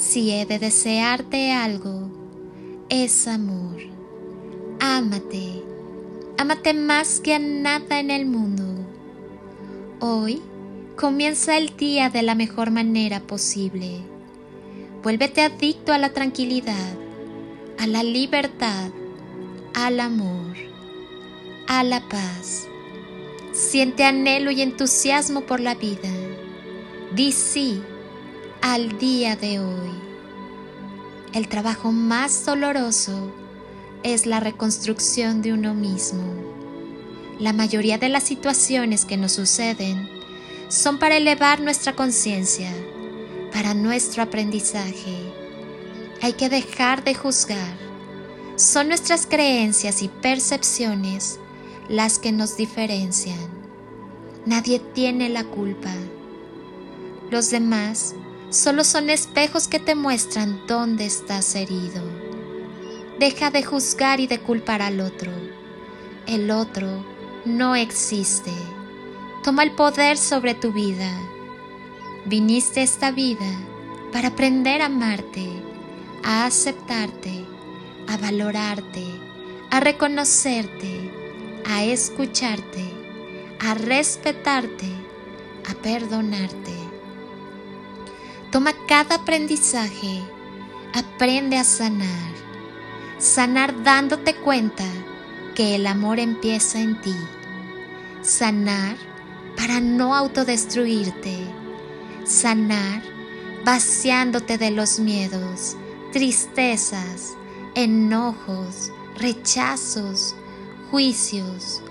Si he de desearte algo, es amor. Ámate, ámate más que a nada en el mundo. Hoy comienza el día de la mejor manera posible. Vuélvete adicto a la tranquilidad, a la libertad, al amor, a la paz. Siente anhelo y entusiasmo por la vida. Di sí al día de hoy. El trabajo más doloroso es la reconstrucción de uno mismo. La mayoría de las situaciones que nos suceden son para elevar nuestra conciencia, para nuestro aprendizaje. Hay que dejar de juzgar. Son nuestras creencias y percepciones las que nos diferencian. Nadie tiene la culpa. Los demás solo son espejos que te muestran dónde estás herido. Deja de juzgar y de culpar al otro. El otro no existe. Toma el poder sobre tu vida. Viniste esta vida para aprender a amarte, a aceptarte, a valorarte, a reconocerte, a escucharte, a respetarte, a perdonarte. Toma cada aprendizaje, aprende a sanar Sanar dándote cuenta que el amor empieza en ti. Sanar para no autodestruirte. Sanar vaciándote de los miedos, tristezas, enojos, rechazos, juicios,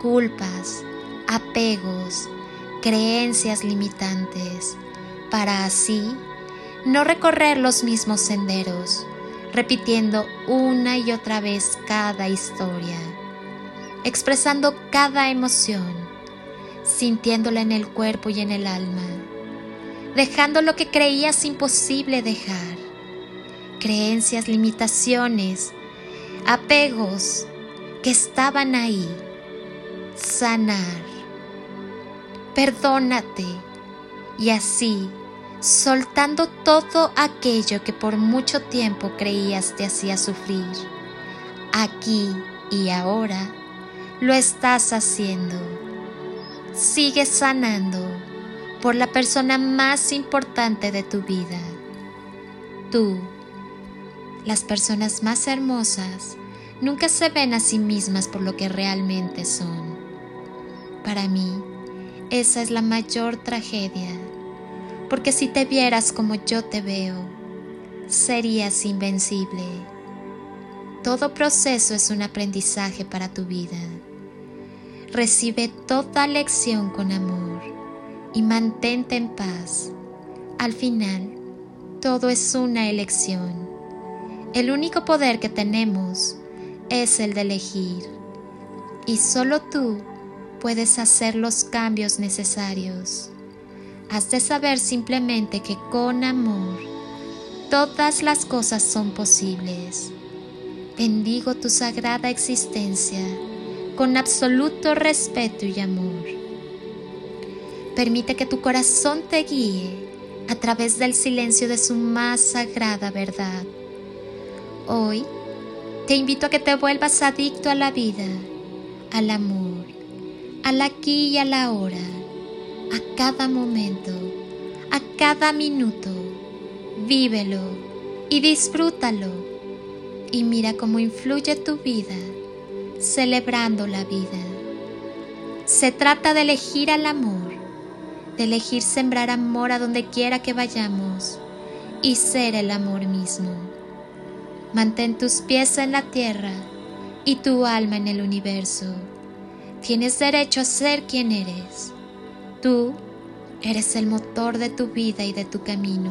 culpas, apegos, creencias limitantes, para así no recorrer los mismos senderos repitiendo una y otra vez cada historia, expresando cada emoción, sintiéndola en el cuerpo y en el alma, dejando lo que creías imposible dejar, creencias, limitaciones, apegos que estaban ahí, sanar, perdónate y así soltando todo aquello que por mucho tiempo creías te hacía sufrir. Aquí y ahora lo estás haciendo. Sigue sanando por la persona más importante de tu vida. Tú. Las personas más hermosas nunca se ven a sí mismas por lo que realmente son. Para mí, esa es la mayor tragedia porque si te vieras como yo te veo, serías invencible. Todo proceso es un aprendizaje para tu vida. Recibe toda lección con amor y mantente en paz. Al final, todo es una elección. El único poder que tenemos es el de elegir. Y solo tú puedes hacer los cambios necesarios. Has de saber simplemente que con amor todas las cosas son posibles. bendigo tu sagrada existencia con absoluto respeto y amor. Permite que tu corazón te guíe a través del silencio de su más sagrada verdad. Hoy te invito a que te vuelvas adicto a la vida, al amor, al aquí y a la hora, a cada momento, a cada minuto. Vívelo y disfrútalo y mira cómo influye tu vida celebrando la vida. Se trata de elegir al amor, de elegir sembrar amor a donde quiera que vayamos y ser el amor mismo. Mantén tus pies en la tierra y tu alma en el universo. Tienes derecho a ser quien eres. Tú eres el motor de tu vida y de tu camino.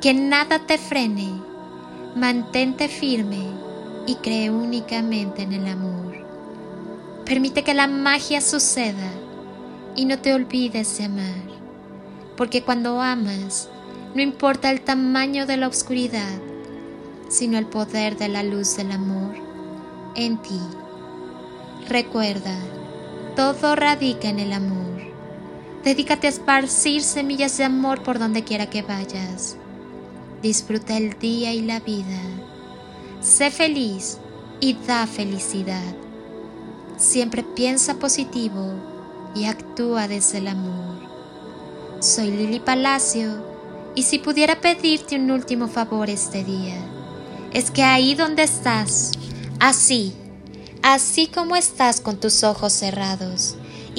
Que nada te frene. Mantente firme y cree únicamente en el amor. Permite que la magia suceda y no te olvides de amar, porque cuando amas, no importa el tamaño de la oscuridad, sino el poder de la luz del amor en ti. Recuerda, todo radica en el amor. Dedícate a esparcir semillas de amor por donde quiera que vayas. Disfruta el día y la vida. Sé feliz y da felicidad. Siempre piensa positivo y actúa desde el amor. Soy Lili Palacio y si pudiera pedirte un último favor este día, es que ahí donde estás, así, así como estás con tus ojos cerrados,